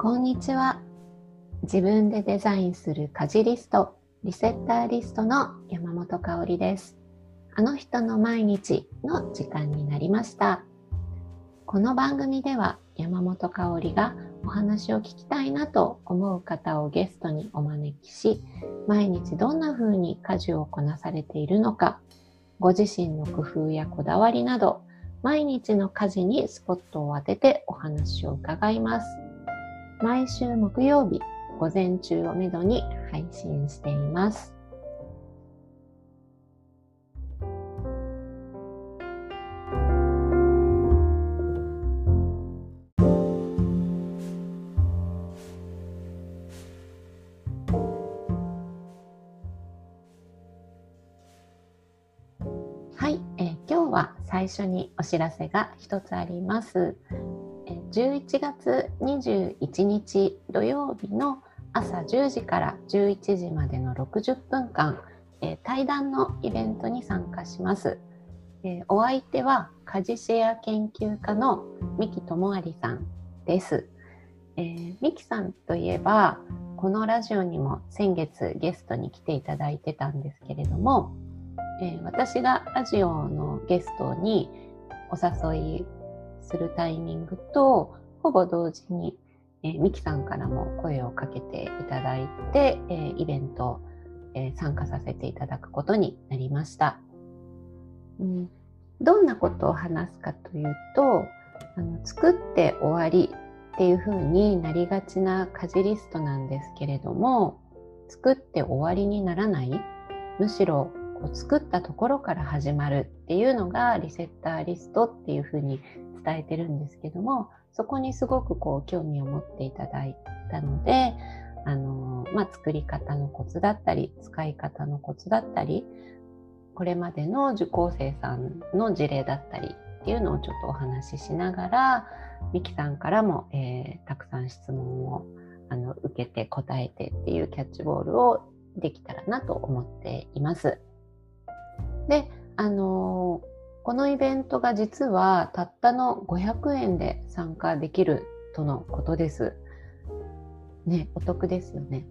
こんにちは。自分でデザインする家事リスト、リセッターリストの山本香里です。あの人の毎日の時間になりました。この番組では山本香里がお話を聞きたいなと思う方をゲストにお招きし、毎日どんな風に家事をこなされているのか、ご自身の工夫やこだわりなど、毎日の家事にスポットを当ててお話を伺います。毎週木曜日午前中をめどに配信しています。はい、え今日は最初にお知らせが一つあります。11月21日土曜日の朝10時から11時までの60分間、えー、対談のイベントに参加します。えー、お相手は家事シェア研究家の三木智有さんです。えー、三木さんといえばこのラジオにも先月ゲストに来ていただいてたんですけれども、えー、私がラジオのゲストにお誘いするタイミングとほぼ同時に、えー、ミキさんからも声をかけていただいて、えー、イベント、えー、参加させていただくことになりました。うん、どんなことを話すかというとあの作って終わりっていう風になりがちな家事リストなんですけれども作って終わりにならないむしろこう作ったところから始まるっていうのがリセッターリストっていう風に伝えてるんですけどもそこにすごくこう興味を持っていただいたのであの、まあ、作り方のコツだったり使い方のコツだったりこれまでの受講生さんの事例だったりっていうのをちょっとお話ししながらミキさんからも、えー、たくさん質問をあの受けて答えてっていうキャッチボールをできたらなと思っています。で、あのーこのイベントが実はたったの500円で参加できるとのことです。ね、お得ですよね。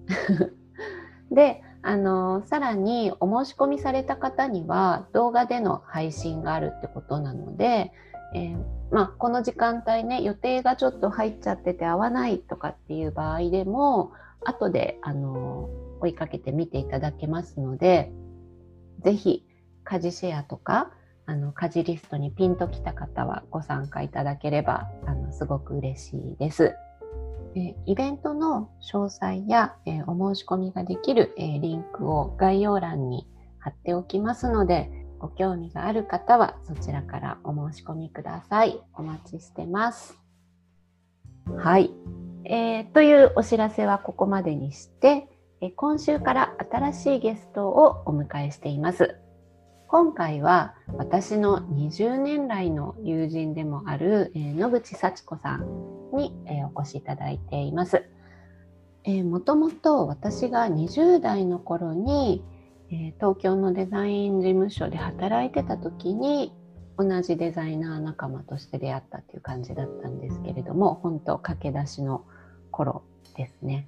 で、あのさらにお申し込みされた方には動画での配信があるってことなので、えー、まあ、この時間帯ね予定がちょっと入っちゃってて合わないとかっていう場合でも後であの追いかけて見ていただけますので是非家事シェアとかあの家事リストにピンときた方はご参加いただければあのすごく嬉しいです。えイベントの詳細や、えお申し込みができる、えリンクを概要欄に貼っておきますのでご興味がある方はそちらからお申し込みください。お待ちしてます。はい。えー、というお知らせはここまでにして、え今週から新しいゲストをお迎えしています。今回は私の20年来の友人でもある、えー、野口幸子さんに、えー、お越しいただいています。え、もともと私が20代の頃に、え、東京のデザイン事務所で働いてた時に同じデザイナー仲間として出会ったっていう感じだったんですけれども本当駆け出しの頃ですね。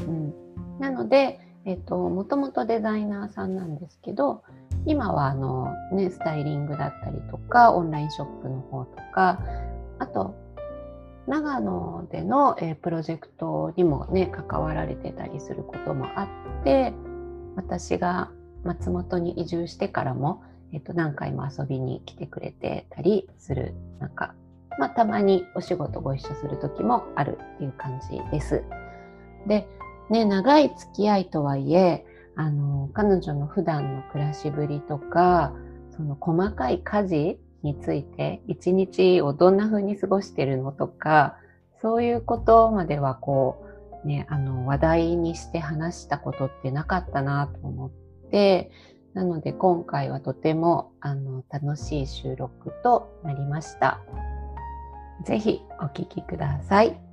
うん、なので、えーともともとデザイナーさんなんですけど今はあの、ね、スタイリングだったりとかオンラインショップの方とかあと長野での、え、プロジェクトにもね関わられてたりすることもあって私が松本に移住してからも、えー、と何回も遊びに来てくれてたりするなんか、まあ、たまにお仕事ご一緒する時もあるっていう感じです。で、ね、長い付き合いとはいえあの、彼女の普段の暮らしぶりとか、その細かい家事について、一日をどんな風に過ごしてるのとか、そういうことまではこう、ね、あの、話題にして話したことってなかったなと思って、なので今回はとてもあの楽しい収録となりました。ぜひお聞きください。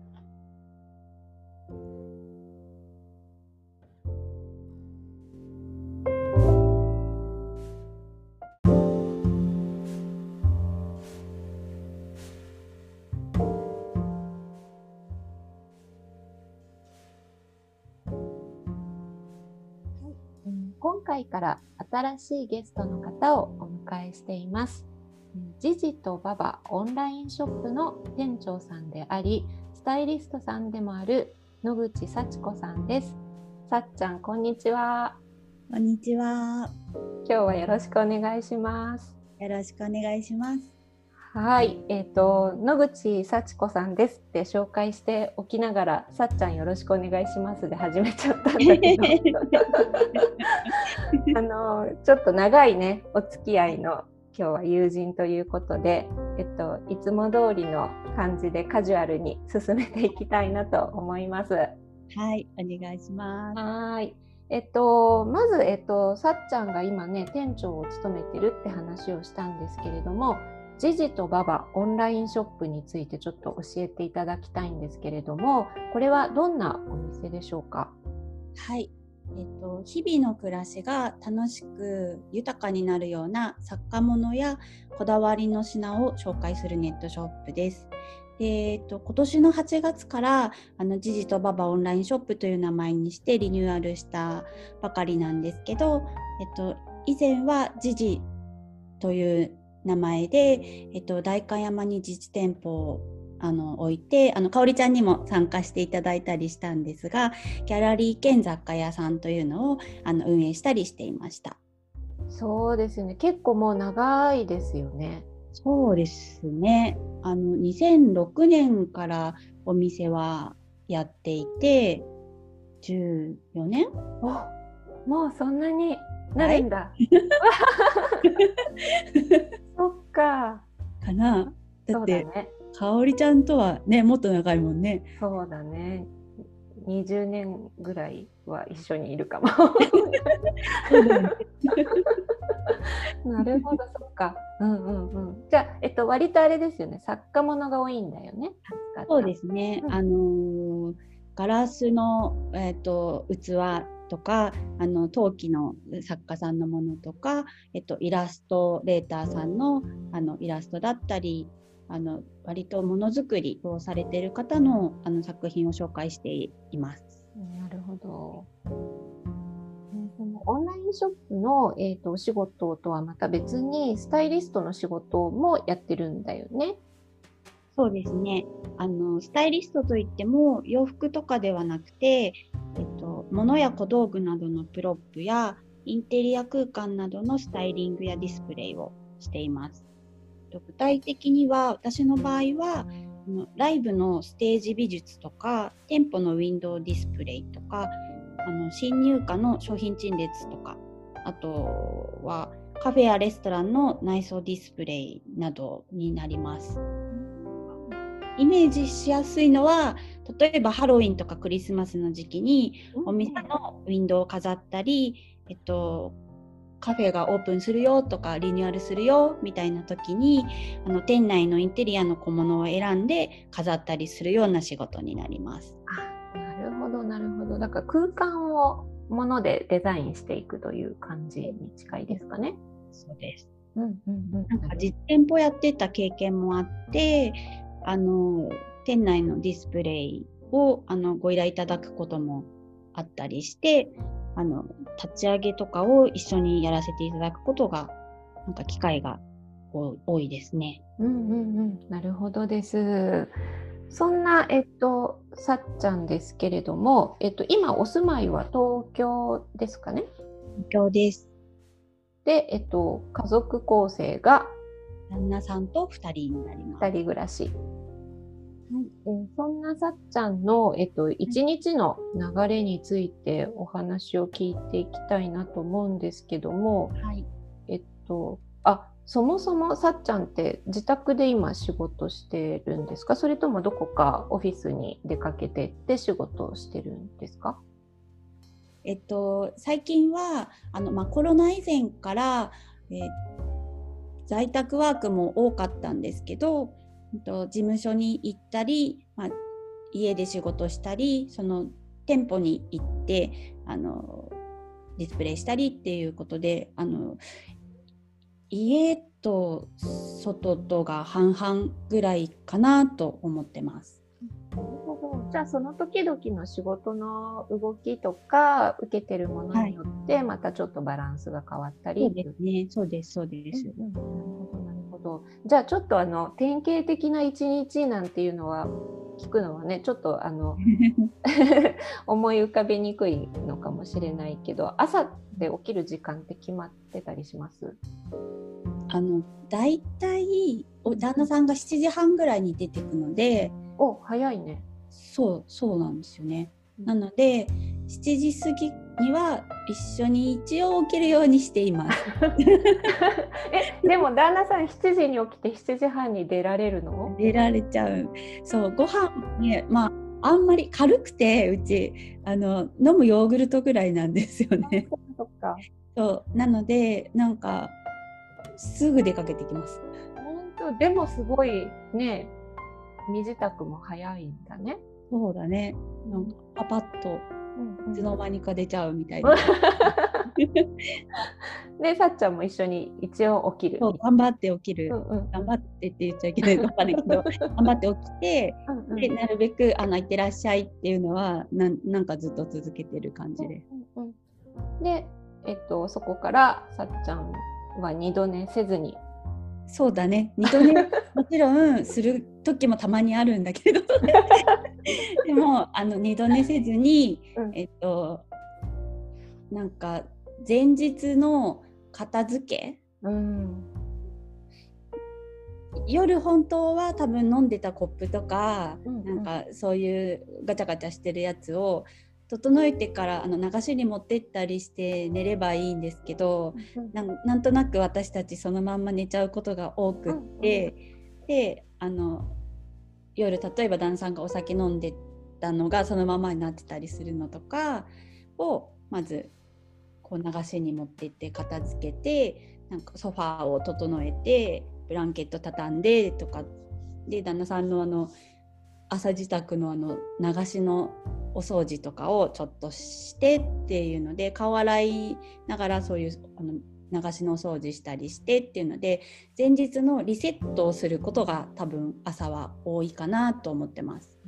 回から新しいゲストの方をお迎えしています。ジジとババオンラインショップの店長さんであり、スタイリストさんでもある野口幸子さんです。さっちゃん、こんにちは。こんにちは。今日はよろしくお願いします。よろしくお願いします。はい、えっ、ー、と野口幸子さんですって紹介しておきながら、さっちゃんよろしくお願いしますで始めちゃったんだけど、あのちょっと長いねお付き合いの今日は友人ということで、えっと、いつも通りの感じでカジュアルに進めていきたいなと思います。はい、お願いします。はい。えっと、まず、えっと、さっちゃんが今ね、店長を務めてるって話をしたんですけれども、ジジとババオンラインショップについてちょっと教えていただきたいんですけれども、これはどんなお店でしょうか？はい、えっと、日々の暮らしが楽しく豊かになるような作家物やこだわりの品を紹介するネットショップです。でえっと、今年の8月からあのジジとババオンラインショップという名前にしてリニューアルしたばかりなんですけど、えっと、以前はジジという名前で、えっと、代官山に自治店舗をあの置いてあの香織ちゃんにも参加していただいたりしたんですがギャラリー兼雑貨屋さんというのをあの運営したりしていました。そうですよね。結構もう長いですよね。そうですね。あの2006年からお店はやっていて14年おもうそんなになるんだ、はい、かかなだって、ね、かおりちゃんとはねもっと長いもんね。そうだね。20年ぐらいは一緒にいるかも。なるほどそっか。うんうんうん。じゃあ、えっと、割とあれですよね。作家物が多いんだよね。そうですね、うん、あのー、ガラスの、えーと、と器とかあの陶器の作家さんのものとか、えっと、イラストレーターさんのあのイラストだったりあの割とものづくりをされている方のあの作品を紹介しています。なるほど。そのオンラインショップの、えーと、お仕事とはまた別にスタイリストの仕事もやってるんだよね。そうですね。あのスタイリストといっても洋服とかではなくて、物や小道具などのプロップやインテリア空間などのスタイリングやディスプレイをしています。具体的には私の場合はライブのステージ美術とか店舗のウィンドウディスプレイとかあの新入荷の商品陳列とかあとはカフェやレストランの内装ディスプレイなどになります。イメージしやすいのは例えばハロウィンとかクリスマスの時期にお店のウィンドウを飾ったり、えっと、カフェがオープンするよとかリニューアルするよみたいな時にあの店内のインテリアの小物を選んで飾ったりするような仕事になります。あなるほどなるほどだから空間をものでデザインしていくという感じに近いですかね。そうです。うんうんうん、なんか実店舗やってた経験もあってあの店内のディスプレイをあのご依頼いただくこともあったりしてあの立ち上げとかを一緒にやらせていただくことがなんか機会が多いですね。うんうんうん、なるほどです。そんな、えっと、さっちゃんですけれども、えっと、今お住まいは東京ですかね？東京です。で、えっと、家族構成が旦那さんと2人になります。2人暮らし。えー、そんなさっちゃんの、えっと、一日の流れについてお話を聞いていきたいなと思うんですけども、はい、えっと、あそもそもさっちゃんって自宅で今仕事してるんですか？それともどこかオフィスに出かけてって仕事をしてるんですか？えっと、最近はあの、まあ、コロナ以前から、えー、在宅ワークも多かったんですけどと事務所に行ったり、まあ、家で仕事したりその店舗に行ってあのディスプレイしたりっていうことであの家と外とが半々ぐらいかなと思ってます。なるほど。じゃあその時々の仕事の動きとか受けてるものによってまたちょっとバランスが変わったり、そうですね。そうです、そうです。うんど。じゃあちょっとあの典型的な一日なんていうのは聞くのはねちょっとあの 思い浮かべにくいのかもしれないけど朝で起きる時間って決まってたりします？あの大体お旦那さんが7時半ぐらいに出てくのでお早いね。そうそうなんですよね。なので7時過ぎには一緒に一応起きるようにしています。えでも旦那さん7時に起きて7時半に出られるの？出られちゃう。そうご飯ねまああんまり軽くてうちあの飲むヨーグルトぐらいなんですよね。そっか。そうなのでなんかすぐ出かけてきます。本当？でもすごいね身支度も早いんだね。そうだね。なんかパパッとうんいつの間にか出ちゃうみたいな。でさっちゃんも一緒に一応起きる。そう頑張って起きる。うんうん頑張ってって言っちゃいけないのかわかんないけど 頑張って起きてうんうんでなるべくあの「いってらっしゃい」っていうのはなんなんかずっと続けてる感じで。うんうんで、えっと、そこからさっちゃんは二度寝せずに。そうだね二度寝もちろんする時もたまにあるんだけど。でもあの二度寝せずに、うん。えっとなんか前日の片付け。うん。夜本当は多分飲んでたコップとか、うんうん。なんかそういうガチャガチャしてるやつを整えてからあの流しに持ってったりして寝ればいいんですけどなんなんとなく私たちそのまんま寝ちゃうことが多くって、であの夜例えば旦さんがお酒飲んでたのがそのままになってたりするのとかをまずこう流しに持ってって片付けてなんかソファーを整えてブランケット畳んでとかで旦那さんのあの朝支度のあの流しのお掃除とかをちょっとしてっていうので顔洗いながらそういうあの流しのお掃除したりしてっていうので前日のリセットをすることが多分朝は多いかなと思ってます。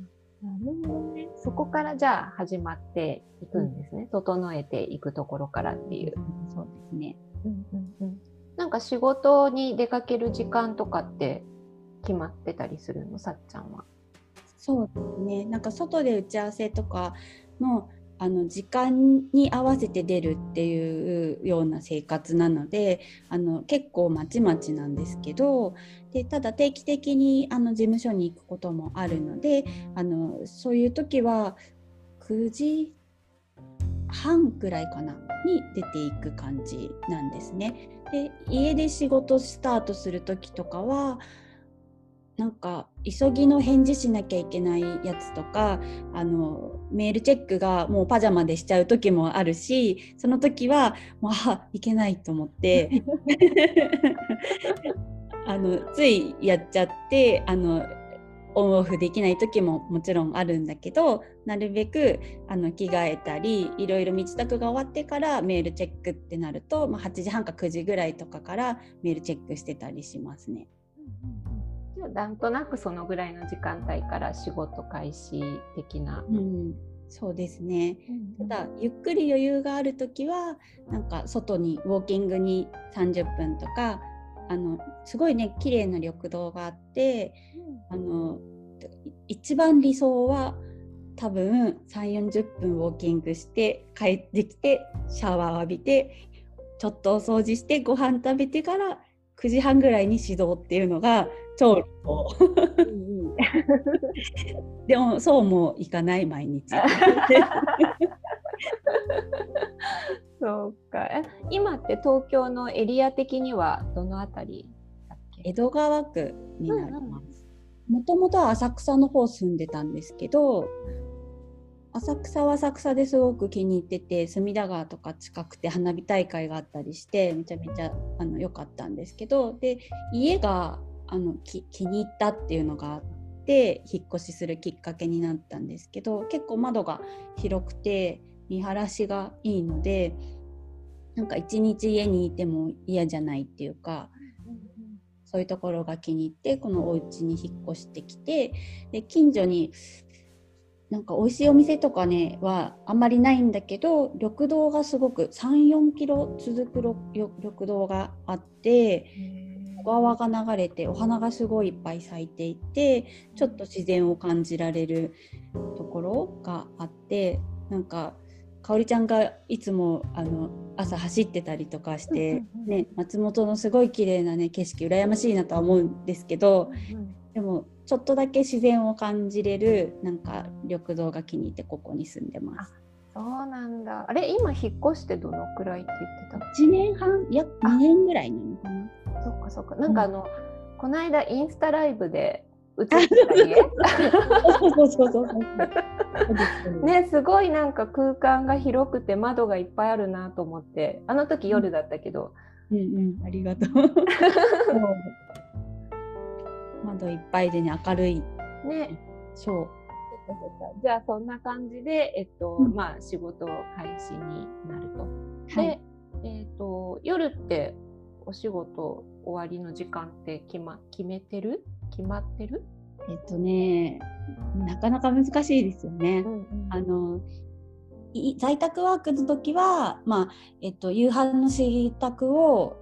なるほどね。そこからじゃあ始まっていくんですね。整えていくところからっていう。そうですね。うんうんうん、なんか仕事に出かける時間とかって決まってたりするの？さっちゃんは。そうですね。なんか外で打ち合わせとかのあの時間に合わせて出るっていうような生活なのであの結構まちまちなんですけどでただ定期的にあの事務所に行くこともあるのであのそういう時は9時半くらいかなに出ていく感じなんですね。で家で仕事スタートする時とかはなんか急ぎの返事しなきゃいけないやつとかあのメールチェックがもうパジャマでしちゃう時もあるしその時はもうあいけないと思って あのついやっちゃってあのオンオフできない時ももちろんあるんだけどなるべくあの着替えたりいろいろ身支度が終わってからメールチェックってなると、まあ、8時半か9時ぐらいとかからメールチェックしてたりしますね。じゃあなんとなくそのぐらいの時間帯から仕事開始的な。うん、そうですね。ただゆっくり余裕がある時はなんか外にウォーキングに30分とかあのすごいね綺麗な緑道があってあのい一番理想は多分3 4 0分ウォーキングして帰ってきてシャワー浴びてちょっとお掃除してご飯食べてから9時半ぐらいに始動っていうのが超理想でもそうもいかない毎日。そうか。え今って東京のエリア的にはどのあたりだっけ？江戸川区になります。もともとは浅草の方住んでたんですけど浅草は浅草ですごく気に入ってて隅田川とか近くて花火大会があったりしてめちゃめちゃあの良かったんですけどで家があの気に入ったっていうのがあって引っ越しするきっかけになったんですけど結構窓が広くて見晴らしがいいのでなんか一日家にいても嫌じゃないっていうかそういうところが気に入ってこのお家に引っ越してきてで近所になんか美味しいお店とかねはあんまりないんだけど緑道がすごく34キロ続く緑道があって小川が流れてお花がすごいいっぱい咲いていてちょっと自然を感じられるところがあってなんかかおりちゃんがいつもあの朝走ってたりとかして、ね、松本のすごい綺麗なね景色羨ましいなとは思うんですけどでもちょっとだけ自然を感じれるなんか緑道が気に入ってここに住んでます。そうなんだ。あれ今引っ越してどのくらいって言って1年半？いや2年ぐらいなのかな。た？そっかそっか。なんかあの、この間インスタライブで 映ってた家。そうそうそうねすごいなんか空間が広くて窓がいっぱいあるなと思ってあの時夜だったけど、うんうん、ありがと う。窓いっぱいでね、明るい。ねそう。じゃあそんな感じで、えっとうんまあ、仕事開始になると。はいで、えっと夜ってお仕事終わりの時間って決,、ま、決めてる？決まってる、えっとね、なかなか難しいですよね。んあのい在宅ワークの時は、まあえっと、夕飯の支度を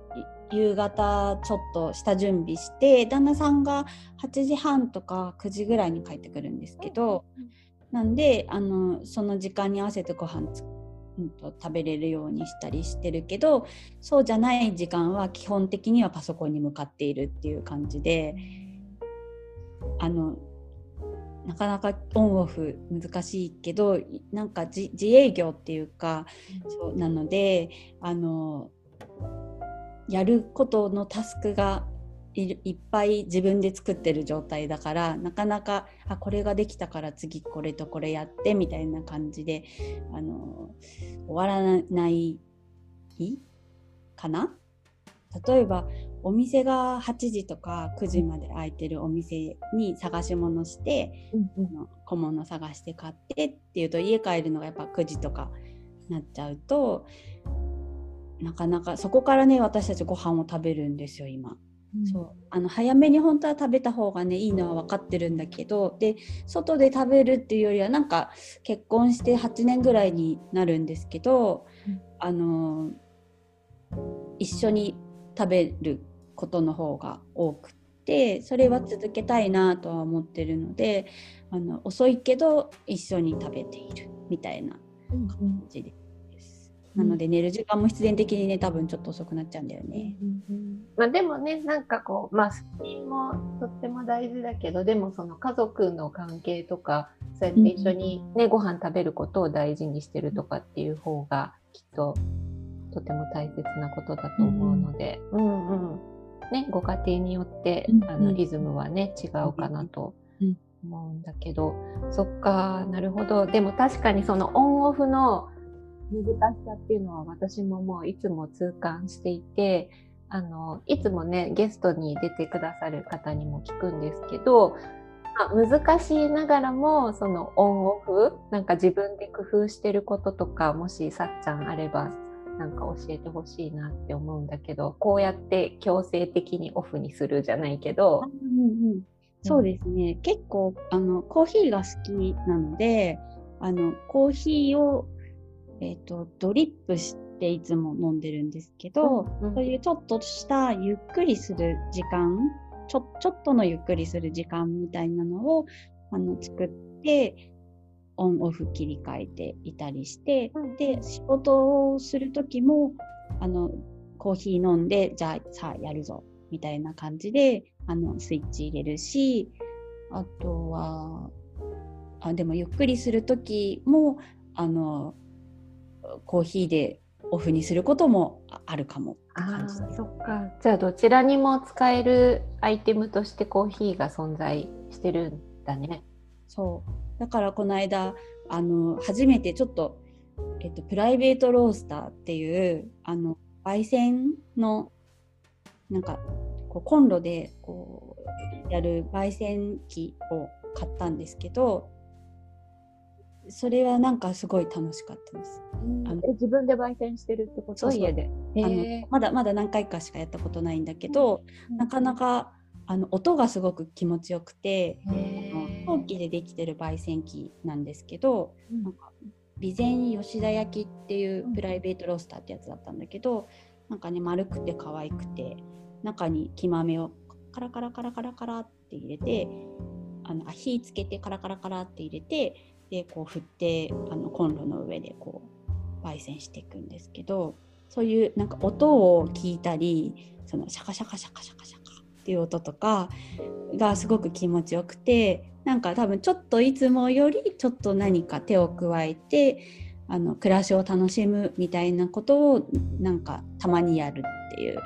い夕方ちょっとした準備して旦那さんが8時半とか9時ぐらいに帰ってくるんですけど、なんであのその時間に合わせてご飯つ、うん、と食べれるようにしたりしてるけどそうじゃない時間は基本的にはパソコンに向かっているっていう感じであのなかなかオンオフ難しいけどなんか自自営業っていうかそうなのであのやることのタスクがいるいっぱい自分で作ってる状態だからなかなかあこれができたから次これとこれやってみたいな感じであの終わらないかな？例えばお店が8時とか9時まで開いてるお店に探し物して、あの小物探して買ってっていうと家帰るのがやっぱ9時とかなっちゃうとなかなかそこからね私たちご飯を食べるんですよ今。そう。あの早めに本当は食べた方がねいいのは分かってるんだけどで外で食べるっていうよりはなんか結婚して8年ぐらいになるんですけど、うん。あの一緒に食べることの方が多くてそれは続けたいなとは思ってるのであの遅いけど一緒に食べているみたいな感じで。す。なので寝る時間も必然的にね多分ちょっと遅くなっちゃうんだよね。まあ、でもねなんかこうまあ睡眠もとっても大事だけどでもその家族の関係とかそうやって一緒にね、ご飯食べることを大事にしてるとかっていう方がきっととても大切なことだと思うので、うんうん。ね、ご家庭によって、うん。あのリズムはね違うかなとうん。思うんだけど、そっかなるほど。でも確かにそのオンオフの難しさっていうのは私ももういつも痛感していてあのいつもねゲストに出てくださる方にも聞くんですけど、まあ、難しいながらもそのオンオフなんか自分で工夫してることとかもしさっちゃんあればなんか教えてほしいなって思うんだけどこうやって強制的にオフにするじゃないけど、うんうん。そうですね、結構あのコーヒーが好きなのであのコーヒーを、えー、とドリップしていつも飲んでるんですけど、うん。そういうちょっとしたゆっくりする時間ちょちょっとのゆっくりする時間みたいなのをあの作ってオンオフ切り替えていたりして、うん。で仕事をする時もあのコーヒー飲んでじゃあさあやるぞみたいな感じであのスイッチ入れるしあとはあでもゆっくりする時もあのコーヒーでオフにすることもああるかもあそっか。じゃあどちらにも使えるアイテムとしてコーヒーが存在してるんだね。そう。だからこの間あの初めてちょっと、えっと、プライベートロースターっていうあの焙煎のなんかこうコンロでこうやる焙煎機を買ったんですけどそれはなんかすごい楽しかったです。あの。え自分で焙煎してるってこと？家で。あのへまだまだ何回かしかやったことないんだけど、なかなかあの音がすごく気持ちよくて、へ陶器でできてる焙煎機なんですけど、うん。なんか備前吉田焼っていうプライベートロースターってやつだったんだけど、なんかね丸くて可愛くて中に木豆をカラカラカラカラカラって入れてあのあ火つけてカラカラカラって入れてでこう振ってあのコンロの上でこう焙煎していくんですけどそういうなんか音を聞いたりそのシャカシャカシャカシャカシャカっていう音とかがすごく気持ちよくてなんか多分ちょっといつもよりちょっと何か手を加えてあの暮らしを楽しむみたいなことをなんかたまにやるっていう。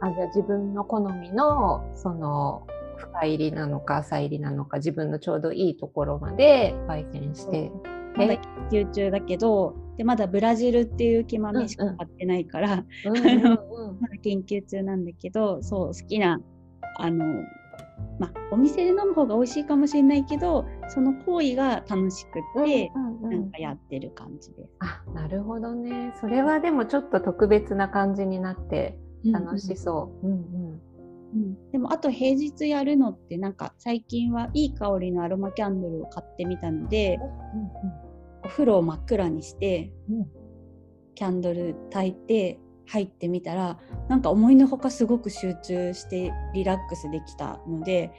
あじゃあ自分の好みのその深入りなのか浅入りなのか自分のちょうどいいところまで焙煎して。まだ研究中だけどでまだブラジルっていう木豆しか買ってないから、うんうんうん まだ研究中なんだけどそう好きなあのまあお店で飲む方が美味しいかもしれないけどその行為が楽しくって、うんうんなんかやってる感じです。あなるほどねそれはでもちょっと特別な感じになって楽しそう。うんうんうんでもあと平日やるのってなんか最近はいい香りのアロマキャンドルを買ってみたのでお風呂を真っ暗にして、うん。キャンドル焚いて入ってみたらなんか思いのほかすごく集中してリラックスできたので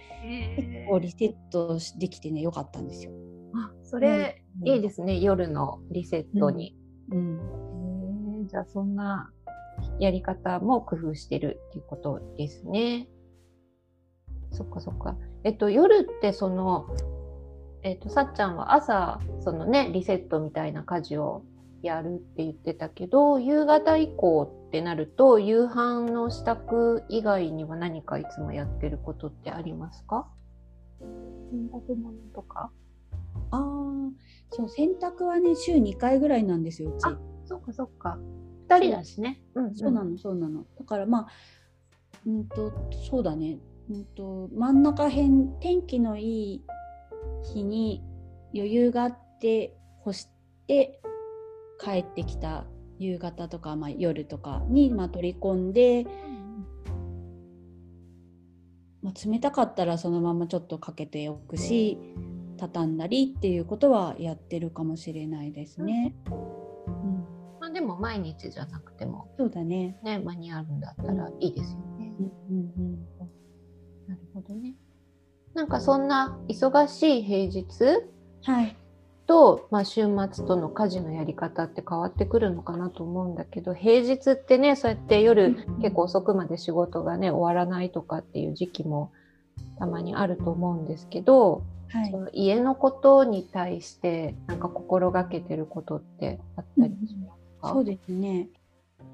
結構リセットできてねよかったんですよ。あそれ、うん。いいですね夜のリセットに。うん、へーじゃあそんなやり方も工夫してるっていうことですね。そっかそっか。えっと夜ってそのえっとさっちゃんは朝そのねリセットみたいな家事をやるって言ってたけど夕方以降ってなると夕飯の支度以外には何かいつもやってることってありますか？洗濯物とか？ああそう洗濯はね週2回ぐらいなんですようち。あそっかそっか。二人だしね。うんうんそうなのそうなの。だからまあうんとそうだね。うんと真ん中辺天気のいい日に余裕があって干して帰ってきた夕方とか、まあ、夜とかに、まあ、取り込んで、まあ、冷たかったらそのままちょっとかけておくし畳んだりっていうことはやってるかもしれないですね。も毎日じゃなくてもそうだね。ね間に合うんだったらいいですよね。うんうんなるほどね。なんかそんな忙しい平日うん、はい。と、まあ、週末との家事のやり方って変わってくるのかなと思うんだけど平日ってねそうやって夜結構遅くまで仕事がね終わらないとかっていう時期もたまにあると思うんですけど、はいそ。の家のことに対してなんか心がけてることってあったりします？か、そうですね。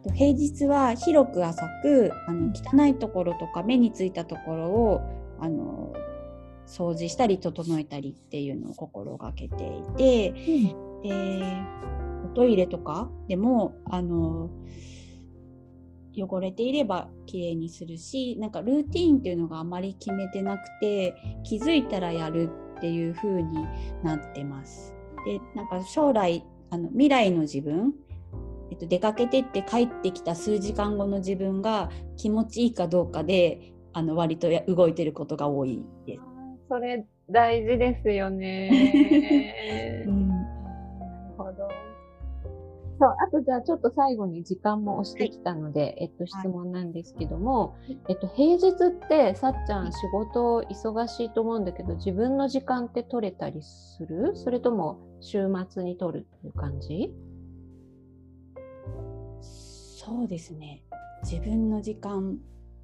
と平日は広く浅くあの汚いところとか目についたところをあの掃除したり整えたりっていうのを心がけていて、でおトイレとかでもあの汚れていればきれいにするしなんかルーティーンっていうのがあまり決めてなくて気づいたらやるっていう風になってます。でなんか将来あの未来の自分、えっと、出かけてって帰ってきた数時間後の自分が気持ちいいかどうかであの割とや動いてることが多いです。それ大事ですよね。うん。なるほど。そう、あとじゃあちょっと最後に時間も押してきたので、えっと質問なんですけども、えっと平日ってさっちゃん仕事忙しいと思うんだけど、自分の時間って取れたりする？それとも週末に取るっていう感じ？そうですね。自分の時間。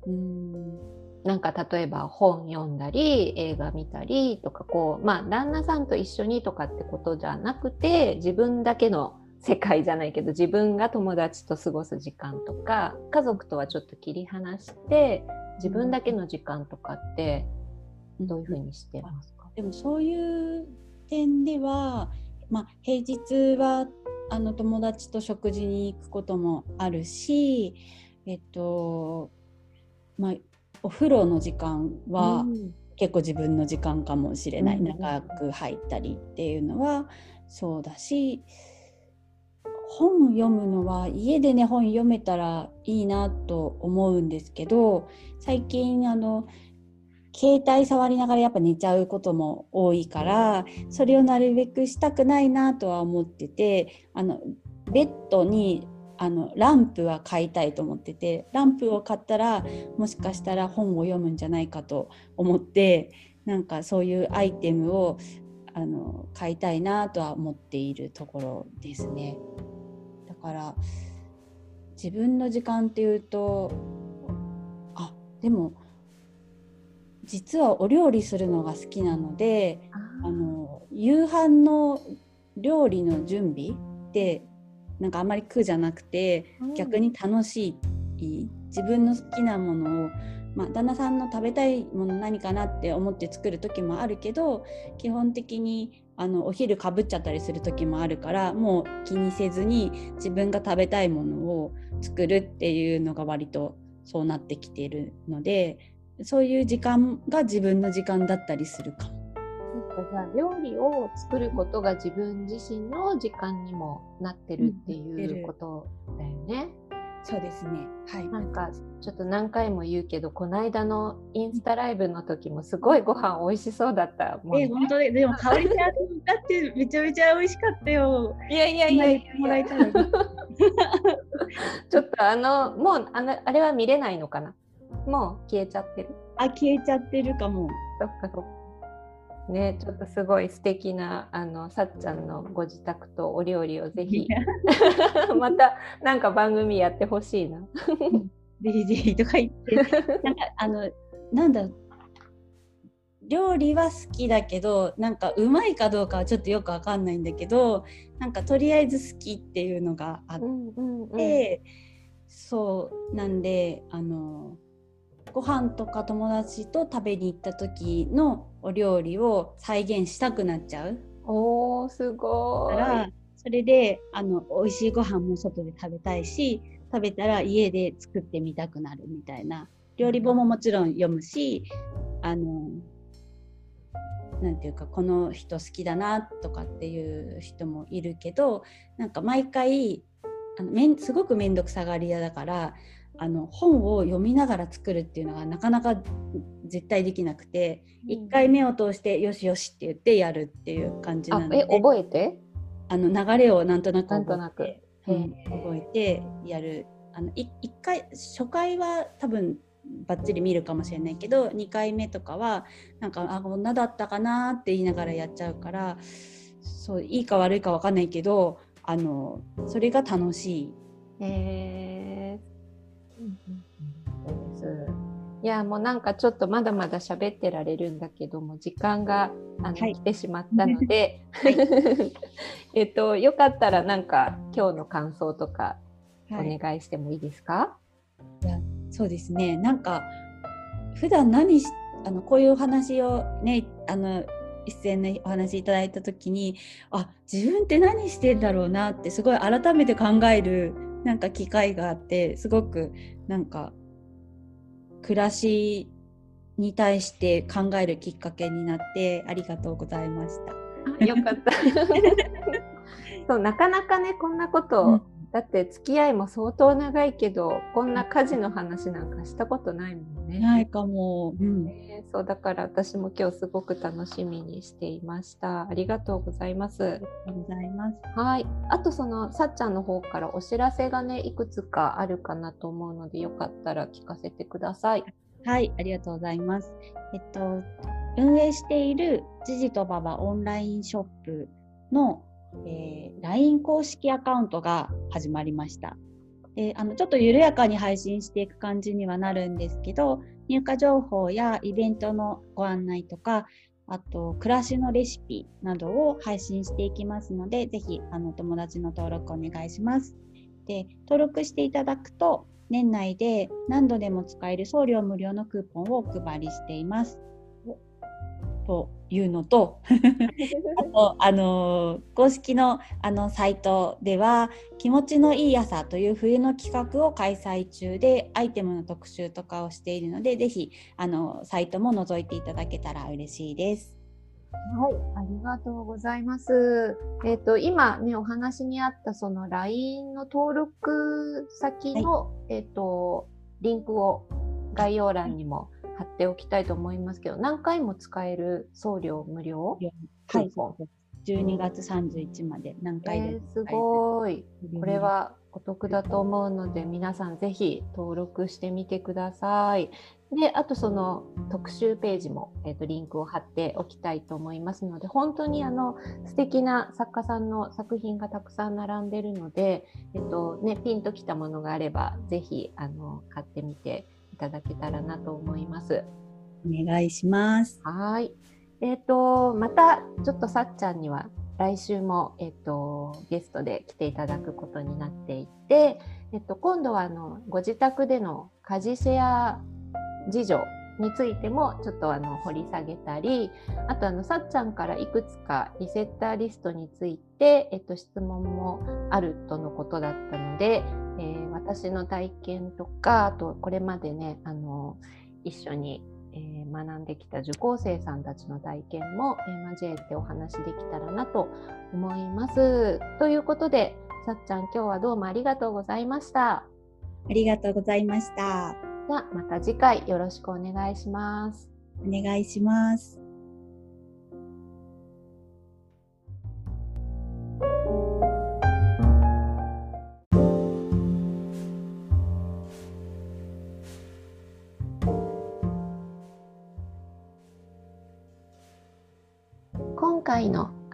うん。なんか例えば本読んだり映画見たりとかこうまあ旦那さんと一緒にとかってことじゃなくて自分だけの世界じゃないけど自分が友達と過ごす時間とか家族とはちょっと切り離して自分だけの時間とかってどういうふうにしてますか、でもそういう点では、まあ、平日はあの友達と食事に行くこともあるし、えっとまあ、お風呂の時間はうん。結構自分の時間かもしれない、うん。長く入ったりっていうのはそうだし本読むのは家でね本読めたらいいなと思うんですけど最近あの携帯触りながらやっぱ寝ちゃうことも多いからそれをなるべくしたくないなとは思っててあのベッドにあのランプは買いたいと思っててランプを買ったらもしかしたら本を読むんじゃないかと思ってなんかそういうアイテムをあの買いたいなとは思っているところですね。だから自分の時間っていうとあでも実はお料理するのが好きなのであの夕飯の料理の準備ってなんかあんまり苦じゃなくて、うん、逆に楽しい自分の好きなものを、まあ、旦那さんの食べたいもの何かなって思って作る時もあるけど基本的にあのお昼かぶっちゃったりする時もあるからもう気にせずに自分が食べたいものを作るっていうのが割とそうなってきているのでそういう時間が自分の時間だったりするかも。かじゃあ料理を作ることが自分自身の時間にもなってるっていうことだよね。そうですね。はい。なんかちょっと何回も言うけど、この間のインスタライブの時もすごいご飯美味しそうだったもん、ね。え本当？ででも香りちゃんだってめちゃめちゃ美味しかったよ。いやいやいやいやもらいたい。ちょっとあのもうあのあれは見れないのかな？もう消えちゃってる。あ消えちゃってるかも。そっかそっか。ね、ちょっとすごい素敵なあのさっちゃんのご自宅とお料理をぜひ またなんか番組やってほしいな。ぜひぜひとか言ってなんかあのなんだ料理は好きだけどなんかうまいかどうかはちょっとよくわかんないんだけどなんかとりあえず好きっていうのがあって、うんうんうん、そうなんであのご飯とか友達と食べに行った時のお料理を再現したくなっちゃう。おーすごい。からそれであの美味しいご飯も外で食べたいし食べたら家で作ってみたくなるみたいな料理本ももちろん読むしあのなんていうかこの人好きだなとかっていう人もいるけどなんか毎回あのめんすごく面倒くさがり屋だからあの本を読みながら作るっていうのがなかなか絶対できなくて、うん、1回目を通してよしよしって言ってやるっていう感じなので。え覚えて？あの流れをなんとなく覚えて、うん、覚えてやる。あの 1, 回初回は多分ばっちり見るかもしれないけど2回目とかはなんかあこんなだったかなって言いながらやっちゃうからそういいか悪いか分かんないけどあのそれが楽しい。え。ーそうです。いやもうなんかちょっとまだまだ喋ってられるんだけども時間があの、はい、来てしまったので、えっとよかったらなんか今日の感想とかお願いしてもいいですか？いやそうですねなんか普段何しあのこういうお話をねあの一斉にお話いただいた時にあ自分って何してんだろうなってすごい改めて考えるなんか機会があってすごくなんか暮らしに対して考えるきっかけになってありがとうございました。よかった。そうなかなかねこんなこと、うん、だって付き合いも相当長いけどこんな家事の話なんかしたことないもんね。ないかも。うん、えー、そうだから私も今日すごく楽しみにしていました。ありがとうございます。ありがとうございます。はい。あとそのさっちゃんの方からお知らせがねいくつかあるかなと思うのでよかったら聞かせてください。はい、ありがとうございます。えっと運営しているジジとババオンラインショップのえー、LINE 公式アカウントが始まりました。であのちょっと緩やかに配信していく感じにはなるんですけど入荷情報やイベントのご案内とかあと暮らしのレシピなどを配信していきますのでぜひあの友達の登録お願いします。で登録していただくと年内で何度でも使える送料無料のクーポンをお配りしています。というのと あとあの公式のあのサイトでは「気持ちのいい朝」という冬の企画を開催中でアイテムの特集とかをしているのでぜひあのサイトも覗いていただけたら嬉しいです。はい、ありがとうございます。えっ、ー、と今ねお話にあったその LINE の登録先の、はい、えっ、ー、とリンクを概要欄にも貼っておきたいと思いますけど何回も使える送料無料？はい、12月31まで何回で、えー、すごい。これはお得だと思うので皆さんぜひ登録してみてください。であとその特集ページも、えーと、リンクを貼っておきたいと思いますので本当にあの素敵な作家さんの作品がたくさん並んでるので、えーとね、ピンときたものがあればぜひあの買ってみていただけたらなと思います。お願いします。はい。えっ、ー、とまたちょっとさっちゃんには来週も、えっと、ゲストで来ていただくことになっていて、えっと、今度はあのご自宅での家事シェア事情についてもちょっとあの掘り下げたりあとあのさっちゃんからいくつかリセッターリストについて、えっと、質問もあるとのことだったので、えー、私の体験とかあとこれまでねあの一緒にえー、学んできた受講生さんたちの体験も、えー、交えてお話できたらなと思います。ということで、さっちゃん今日はどうもありがとうございました。ありがとうございました。ではまた次回よろしくお願いします。お願いします。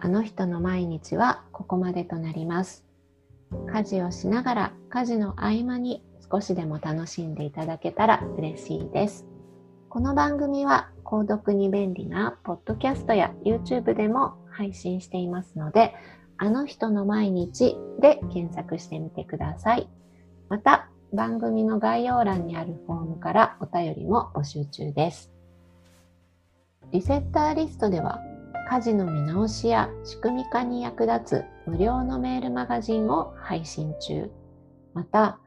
あの人の毎日はここまでとなります。家事をしながら家事の合間に少しでも楽しんでいただけたら嬉しいです。この番組は購読に便利なポッドキャストや YouTube でも配信していますので、あの人の毎日で検索してみてください。また、番組の概要欄にあるフォームからお便りも募集中です。リセッターリストでは家事の見直しや仕組み化に役立つ無料のメールマガジンを配信中。また、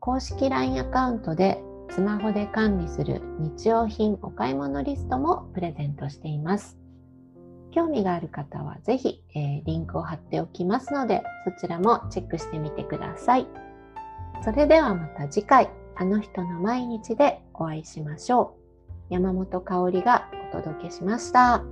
公式 LINE アカウントでスマホで管理する日用品お買い物リストもプレゼントしています。興味がある方はぜひ、えー、リンクを貼っておきますので、そちらもチェックしてみてください。それではまた次回、あの人の毎日でお会いしましょう。山本香里がお届けしました。